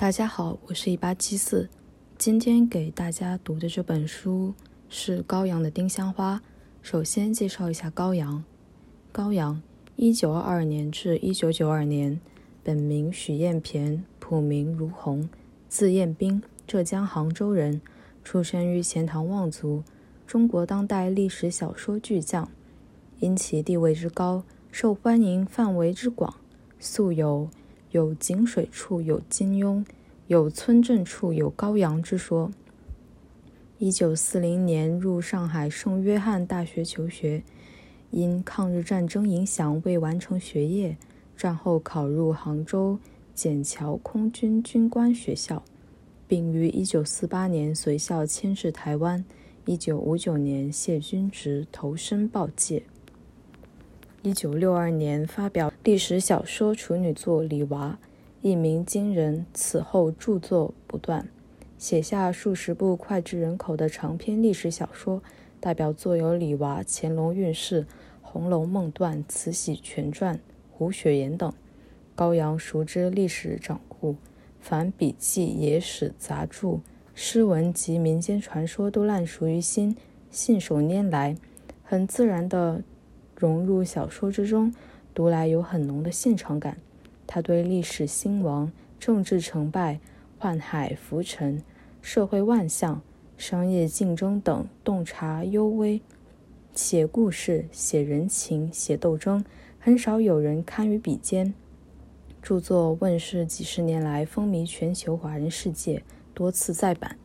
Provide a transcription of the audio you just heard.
大家好，我是一八七四。今天给大家读的这本书是高阳的《丁香花》。首先介绍一下高阳。高阳，一九二二年至一九九二年，本名许彦骈，谱名如洪，字彦斌，浙江杭州人，出生于钱塘望族，中国当代历史小说巨匠。因其地位之高，受欢迎范围之广，素有“有井水处有金庸”。有村镇处有高阳之说。一九四零年入上海圣约翰大学求学，因抗日战争影响未完成学业，战后考入杭州笕桥空军军官学校，并于一九四八年随校迁至台湾。一九五九年谢军职，投身报界。一九六二年发表历史小说处女作《李娃》。一鸣惊人，此后著作不断，写下数十部脍炙人口的长篇历史小说，代表作有《李娃》《乾隆运势》《红楼梦断》《慈禧全传》《胡雪岩》等。高阳熟知历史掌故，凡笔记、野史、杂著、诗文及民间传说都烂熟于心，信手拈来，很自然地融入小说之中，读来有很浓的现场感。他对历史兴亡、政治成败、宦海浮沉、社会万象、商业竞争等洞察幽微，写故事、写人情、写斗争，很少有人堪与比肩。著作问世几十年来，风靡全球华人世界，多次再版。